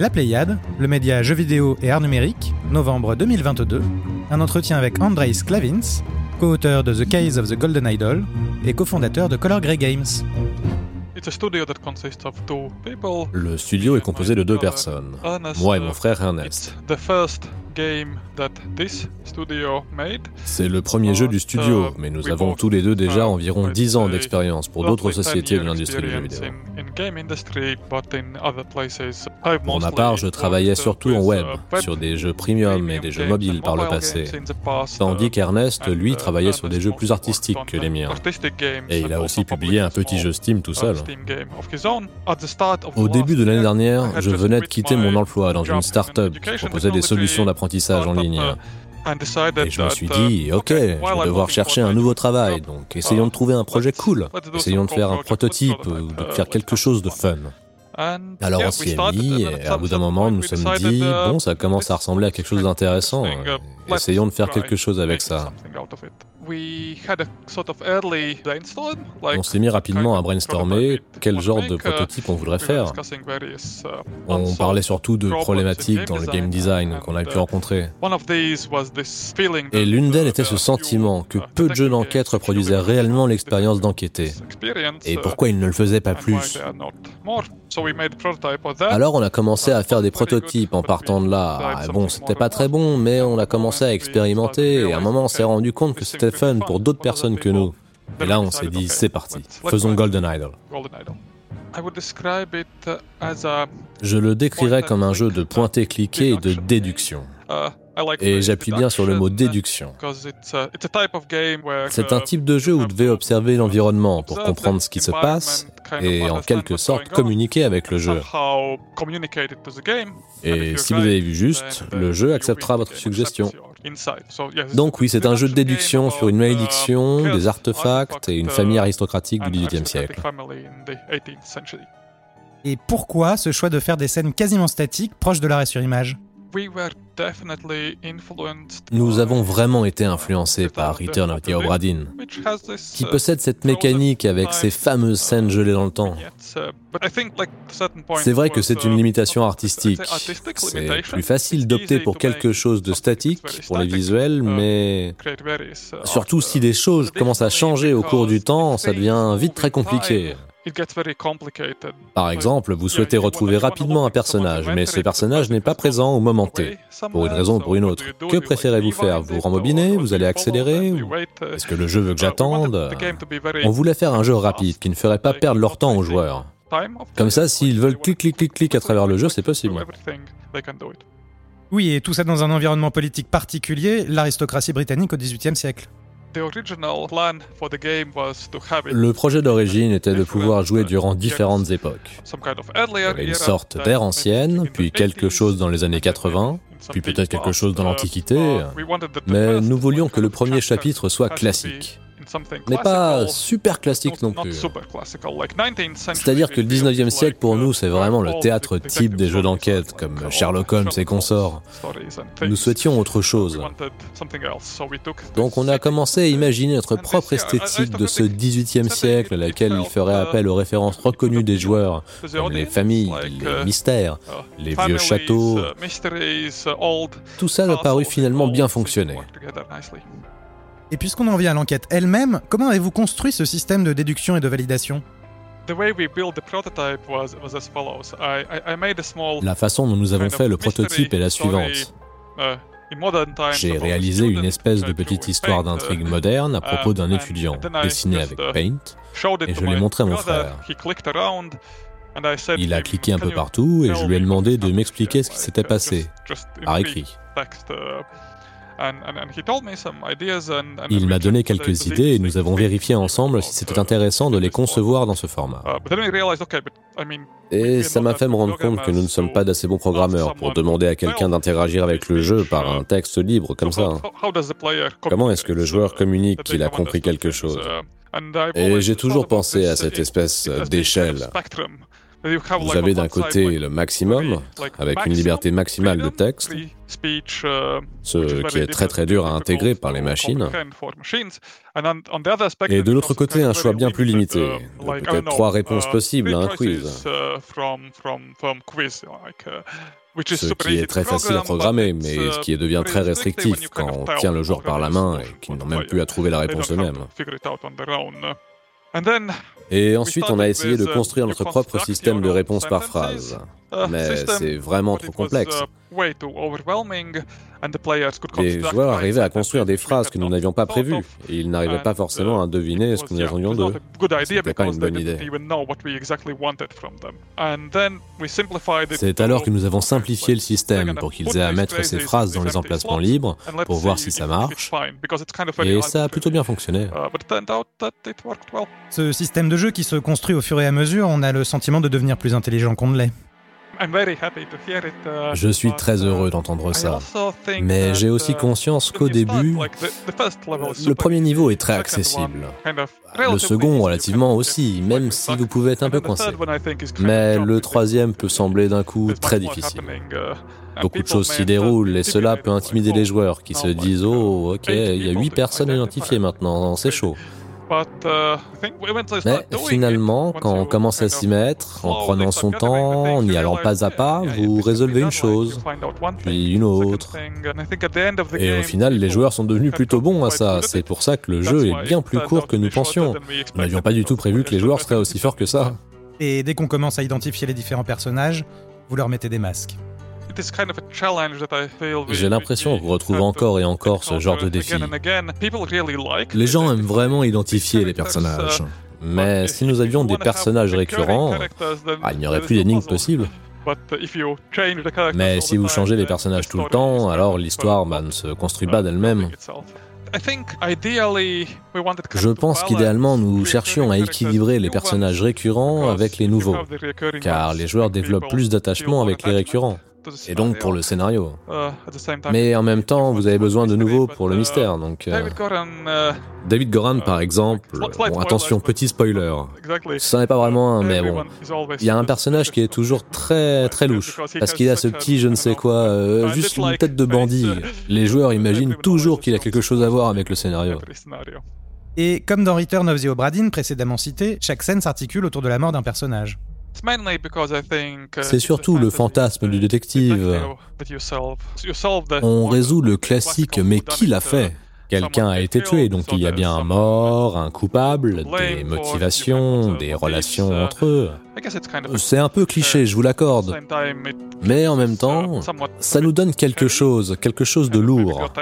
La Pléiade, le média jeux vidéo et art numérique, novembre 2022. Un entretien avec Andrei Sklavins, co-auteur de The Case of the Golden Idol et cofondateur de Color Grey Games. Le studio est composé de deux personnes, moi et mon frère Ernest. C'est le premier jeu du studio, uh, mais nous avons tous les deux déjà uh, environ 10 ans d'expérience pour d'autres sociétés de l'industrie du jeu vidéo. Pour ma part, je travaillais surtout en web, uh, sur des jeux premium et des jeux mobiles par le passé, tandis qu'Ernest, lui, travaillait sur des jeux plus artistiques que les miens. Et il a aussi publié un petit jeu Steam tout seul. Au début de l'année dernière, je venais de quitter mon emploi dans une start-up qui proposait des solutions d'apprentissage en ligne. Et je me suis dit, ok, je vais devoir chercher un nouveau travail, donc essayons de trouver un projet cool, essayons de faire un prototype ou de faire quelque chose de fun. Alors on s'y est mis et à bout d'un moment nous nous sommes dit, bon ça commence à ressembler à quelque chose d'intéressant, essayons de faire quelque chose avec ça. On s'est mis rapidement à brainstormer quel genre de prototype on voudrait faire. On parlait surtout de problématiques dans le game design qu'on a pu rencontrer. Et l'une d'elles était ce sentiment que peu de jeux d'enquête reproduisaient réellement l'expérience d'enquêter. Et pourquoi ils ne le faisaient pas plus alors on a commencé à faire des prototypes en partant de là. Bon, c'était pas très bon, mais on a commencé à expérimenter et à un moment on s'est rendu compte que c'était fun pour d'autres personnes que nous. Et là on s'est dit, c'est parti, faisons Golden Idol. Je le décrirais comme un jeu de pointer-cliquer et de déduction. Et j'appuie bien sur le mot déduction. C'est un type de jeu où vous devez observer l'environnement pour comprendre ce qui se passe et en quelque sorte communiquer avec le jeu. Et si vous avez vu juste, le jeu acceptera votre suggestion. Donc oui, c'est un jeu de déduction sur une malédiction, des artefacts et une famille aristocratique du XVIIIe siècle. Et pourquoi ce choix de faire des scènes quasiment statiques proches de l'arrêt sur image? Nous avons vraiment été influencés par Return of the Obra Dinn, qui possède cette mécanique avec ses fameuses scènes gelées dans le temps. C'est vrai que c'est une limitation artistique. C'est plus facile d'opter pour quelque chose de statique pour les visuels, mais surtout si des choses commencent à changer au cours du temps, ça devient vite très compliqué. Par exemple, vous souhaitez retrouver rapidement un personnage, mais ce personnage n'est pas présent au moment T, pour une raison ou pour une autre. Que préférez-vous faire? Vous rembobiner Vous allez accélérer Est-ce que le jeu veut que j'attende? On voulait faire un jeu rapide qui ne ferait pas perdre leur temps aux joueurs. Comme ça, s'ils veulent clic, clic, clic, clic à travers le jeu, c'est possible. Oui, et tout ça dans un environnement politique particulier, l'aristocratie britannique au XVIIIe siècle. Le projet d'origine était de pouvoir jouer durant différentes époques. une sorte d'ère ancienne, puis quelque chose dans les années 80, puis peut-être quelque chose dans l'Antiquité, mais nous voulions que le premier chapitre soit classique mais pas super classique non plus. C'est-à-dire que le 19e siècle pour nous, c'est vraiment le théâtre type des jeux d'enquête, comme Sherlock Holmes et consorts. Nous souhaitions autre chose. Donc on a commencé à imaginer notre propre esthétique de ce 18e siècle, à laquelle il ferait appel aux références reconnues des joueurs, comme les familles, les mystères, les vieux châteaux. Tout ça a paru finalement bien fonctionner. Et puisqu'on en vient à l'enquête elle-même, comment avez-vous construit ce système de déduction et de validation? La façon dont nous avons fait le prototype est la suivante. Uh, J'ai réalisé une espèce de petite histoire d'intrigue moderne à propos d'un étudiant, dessiné avec Paint, et je l'ai montré à mon frère. Il a cliqué un peu partout et je lui ai demandé de m'expliquer ce qui s'était passé, par écrit. Il m'a donné quelques idées et nous avons vérifié ensemble si c'était intéressant de les concevoir dans ce format. Uh, et ça m'a fait me rendre compte que nous ne sommes pas d'assez bons programmeurs pour demander à quelqu'un d'interagir avec le jeu par un texte libre comme ça. Comment est-ce que le joueur communique qu'il a compris quelque chose? uh, Et j'ai toujours pensé à cette espèce d'échelle Vous avez d'un côté le maximum, avec une liberté maximale de texte, ce qui est très très dur à intégrer par les machines, et de l'autre côté un choix bien plus limité, peut-être trois réponses possibles à un quiz. Ce qui est très facile à programmer, mais ce qui devient très restrictif quand on tient le joueur par la main et qu'ils n'ont même plus à trouver la réponse eux-mêmes. Et ensuite, on a essayé de construire notre propre système de réponse par phrase. Mais c'est vraiment trop complexe. Les joueurs arrivaient à construire des phrases que nous n'avions pas prévues, et ils n'arrivaient pas forcément à deviner ce que nous attendions d'eux. C'était pas une bonne idée. C'est alors que nous avons simplifié le système pour qu'ils aient à mettre ces phrases dans les emplacements libres pour voir si ça marche, et ça a plutôt bien fonctionné. Ce système de jeu qui se construit au fur et à mesure, on a le sentiment de devenir plus intelligent qu'on ne l'est. Uh, Je suis très heureux d'entendre ça. Mais j'ai aussi uh, conscience qu'au début, le premier niveau est très accessible. Le second relativement aussi, même si vous pouvez être un peu coincé. Mais le troisième peut sembler d'un coup très difficile. Uh, Beaucoup de choses s'y déroulent et cela peut intimider les joueurs qui se disent Oh, ok, il y a huit personnes identifiées maintenant, c'est chaud. Uh, Mais finalement, quand on commence à s'y mettre, en prenant son temps, en y allant pas à pas, vous résolvez une chose, puis une autre. Et au final, les joueurs sont devenus plutôt bons à ça. C'est pour ça que le jeu est bien plus court que nous pensions. Nous n'avions pas du tout prévu que les joueurs seraient aussi forts que ça. Et dès qu'on commence à identifier les différents personnages, vous leur mettez des masques. J'ai l'impression qu'on retrouve encore et encore ce genre de défi. Les gens aiment vraiment identifier les personnages. Mais si nous avions des personnages récurrents, ah, il n'y aurait plus d'énigmes possibles. Mais si vous changez les personnages tout le temps, alors l'histoire bah, ne se construit pas d'elle-même. Je pense qu'idéalement, nous cherchions à équilibrer les personnages récurrents avec les nouveaux, car les joueurs développent plus d'attachement avec les récurrents et donc pour le scénario. Uh, Mais en même temps, vous avez besoin de nouveau pour le uh, mystère. Donc, euh, David Goran, uh, par exemple, bon, attention, petit spoiler. Ce n'est pas vraiment un, mais bon, il y a un personnage qui est toujours très très louche parce qu'il a ce petit je ne sais quoi, euh, juste une tête de bandit. Les joueurs imaginent toujours qu'il a quelque chose à voir avec le scénario. Et comme dans Return of the Obra précédemment cité, chaque scène s'articule autour de la mort d'un personnage. Uh, C'est surtout le fantasme du détective. On résout le classique mais qui l'a fait? Quelqu'un a été tué, donc il y a bien un mort, un coupable, des motivations, des relations entre eux. C'est un peu cliché, je vous l'accorde. Mais en même temps, ça nous donne quelque chose, quelque chose de lourd.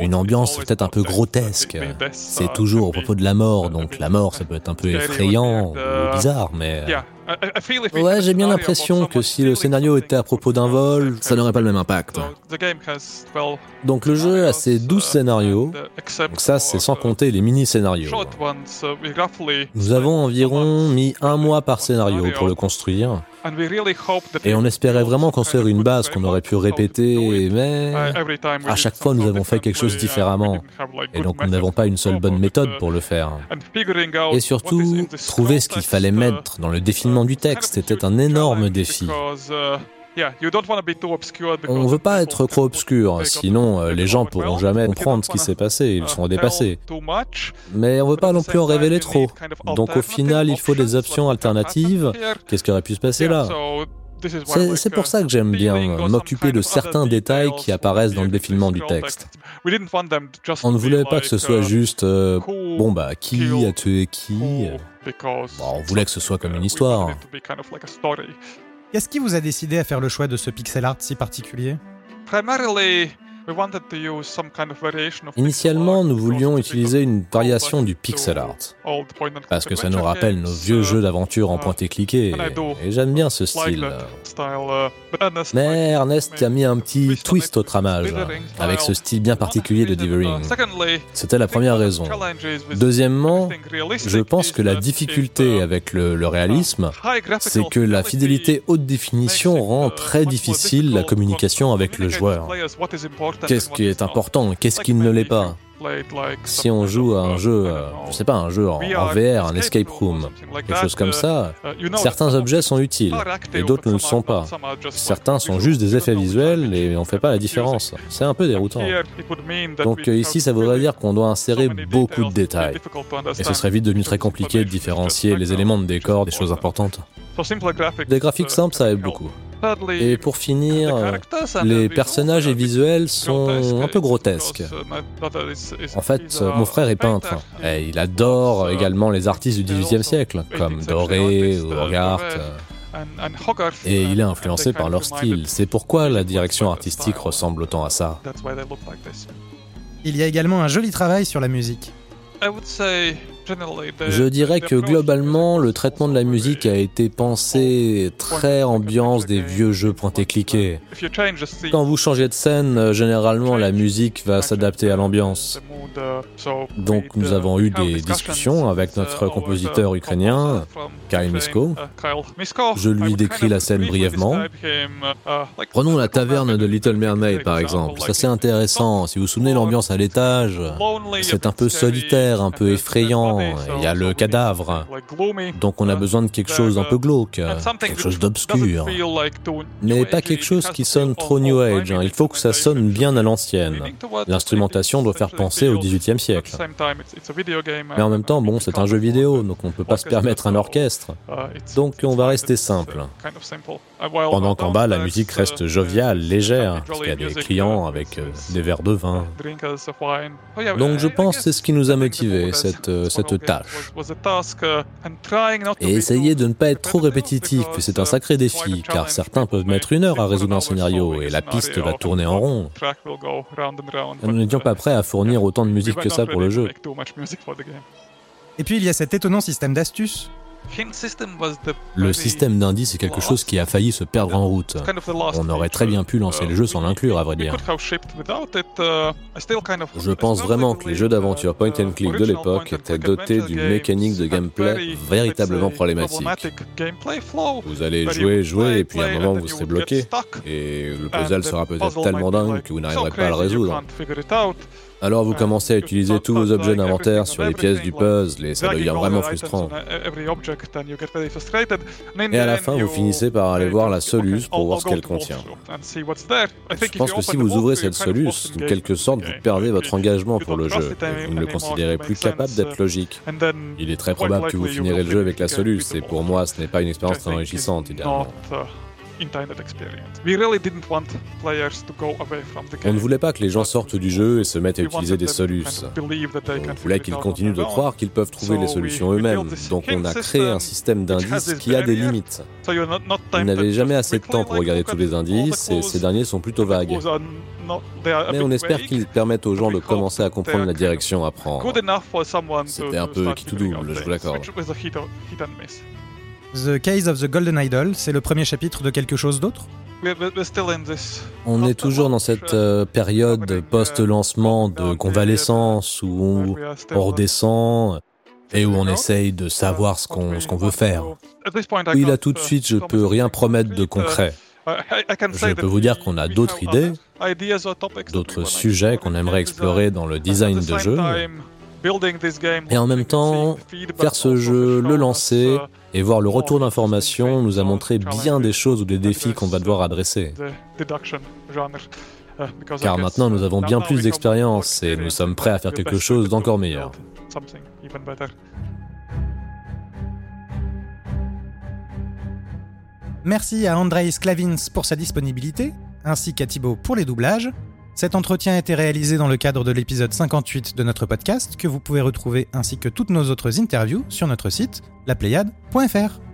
Une ambiance peut-être un peu grotesque. C'est toujours au propos de la mort, donc la mort, ça peut être un peu effrayant ou bizarre, mais... Ouais, j'ai bien l'impression que si le scénario était à propos d'un vol, ça n'aurait pas le même impact. Donc le jeu a ses 12 scénarios, donc ça c'est sans compter les mini-scénarios. Nous avons environ mis un mois par scénario pour le construire. Et on espérait vraiment construire une base qu'on aurait pu répéter, mais à chaque fois nous avons fait quelque chose différemment. Et donc nous n'avons pas une seule bonne méthode pour le faire. Et surtout, trouver ce qu'il fallait mettre dans le défilement du texte était un énorme défi. On ne veut pas être trop obscur, sinon euh, les gens pourront jamais comprendre ce qui s'est passé, ils seront dépassés. Mais on ne veut pas non plus en révéler trop. Donc au final, il faut des options alternatives. Qu'est-ce qui aurait pu se passer là c'est pour ça que j'aime bien m'occuper de certains détails qui apparaissent dans le défilement du texte. On ne voulait pas que ce soit juste euh, bon bah qui a tué qui. on voulait que ce soit comme une histoire. Qu'est-ce qui vous a décidé à faire le choix de ce pixel art si particulier? Initialement, nous voulions utiliser une variation du pixel art, parce que ça nous rappelle nos vieux jeux d'aventure en pointé-cliqué, et j'aime bien ce style. Mais Ernest a mis un petit twist au tramage, avec ce style bien particulier de Dithering. C'était la première raison. Deuxièmement, je pense que la difficulté avec le, le réalisme, c'est que la fidélité haute définition rend très difficile la communication avec le joueur. Qu'est-ce qui est important? Qu'est-ce qui ne l'est pas? Si on joue à un jeu, euh, je sais pas, un jeu en, VR, un escape room, quelque chose comme ça, certains objets sont utiles et d'autres ne le sont pas. Certains sont juste des effets visuels et on fait pas la différence. C'est un peu déroutant. Donc euh, ici, ça voudrait dire qu'on doit insérer beaucoup de détails. Et ce serait vite devenu très compliqué de différencier les éléments de décor des choses importantes. Des graphiques simples, ça aide beaucoup. Et pour finir, les personnages et visuels sont un peu grotesques. En fait, mon frère est peintre et il adore également les artistes du XVIIIe siècle, comme Doré ou Hogarth. Et il est influencé par leur style. C'est pourquoi la direction artistique ressemble autant à ça. Il y a également un joli travail sur la musique. Je dirais que globalement, le traitement de la musique a été pensé très ambiance des vieux jeux pointés-cliqués. Quand vous changez de scène, généralement la musique va s'adapter à l'ambiance. Donc nous avons eu des discussions avec notre compositeur ukrainien, Kyle Misko. Je lui décris la scène brièvement. Prenons la taverne de Little Mermaid par exemple. Ça c'est intéressant. Si vous vous souvenez l'ambiance à l'étage, c'est un peu solitaire, un peu effrayant. Il y a le cadavre. Donc on a besoin de quelque chose d'un peu glauque, quelque chose d'obscur. Mais pas quelque chose qui sonne trop New Age. Hein. Il faut que ça sonne bien à l'ancienne. L'instrumentation doit faire penser au XVIIIe siècle. Mais en même temps, bon, c'est un jeu vidéo, donc on ne peut pas se permettre un orchestre. Donc on va rester simple. Pendant qu'en bas, la musique reste joviale, légère, parce qu'il y a des clients avec euh, des verres de vin. Donc je pense que c'est ce qui nous a motivés, cette, euh, cette tâche. Et essayer de ne pas être trop répétitif, c'est un sacré défi, car certains peuvent mettre une heure à résoudre un scénario et la piste va tourner en rond. Nous n'étions pas prêts à fournir autant de musique que ça pour le jeu. Et puis il y a cet étonnant système d'astuces le système d'indices est quelque chose qui a failli se perdre en route. On aurait très bien pu lancer le jeu sans l'inclure, à vrai dire. Je pense vraiment que les jeux d'aventure point and click de l'époque étaient dotés d'une mécanique de gameplay véritablement problématique. Vous allez jouer, jouer, et puis à un moment vous serez bloqué, et le puzzle sera peut-être tellement dingue que vous n'arriverez pas à le résoudre. Alors vous commencez à utiliser tous vos objets d'inventaire sur les pièces du puzzle et ça devient vraiment frustrant. Et à la fin, vous finissez par aller voir la soluce pour voir ce qu'elle contient. Je pense que si vous ouvrez cette soluce, en quelque sorte, vous perdez votre engagement pour le jeu et vous ne le considérez plus capable d'être logique. Il est très probable que vous finirez le jeu avec la soluce et pour moi, ce n'est pas une expérience très enrichissante, idéalement. On ne voulait pas que les gens sortent du jeu et se mettent à utiliser des solutions. On voulait qu'ils continuent de croire qu'ils peuvent trouver les solutions eux-mêmes. Donc on a créé un système d'indices qui a des limites. Vous n'avez jamais assez de temps pour regarder tous les indices et ces derniers sont plutôt vagues. Mais on espère qu'ils permettent aux gens de commencer à comprendre la direction à prendre. C'était un peu qui tout double, je vous l'accorde. The Case of the Golden Idol, c'est le premier chapitre de quelque chose d'autre on est toujours dans cette euh, période post-lancement de convalescence où on, redescend et où on essaye de savoir ce qu'on veut faire. Oui, là tout de suite, je peux rien promettre de concret. Je peux vous dire qu'on a d'autres idées, d'autres sujets qu'on aimerait explorer dans le design de jeu. Et en même temps, faire ce jeu, le lancer et voir le retour d'informations nous a montré bien des choses ou des défis qu'on va devoir adresser. Car maintenant nous avons bien plus d'expérience et nous sommes prêts à faire quelque chose d'encore meilleur. Merci à Andrei Sklavins pour sa disponibilité, ainsi qu'à Thibaut pour les doublages. Cet entretien a été réalisé dans le cadre de l'épisode 58 de notre podcast que vous pouvez retrouver ainsi que toutes nos autres interviews sur notre site lapléiade.fr.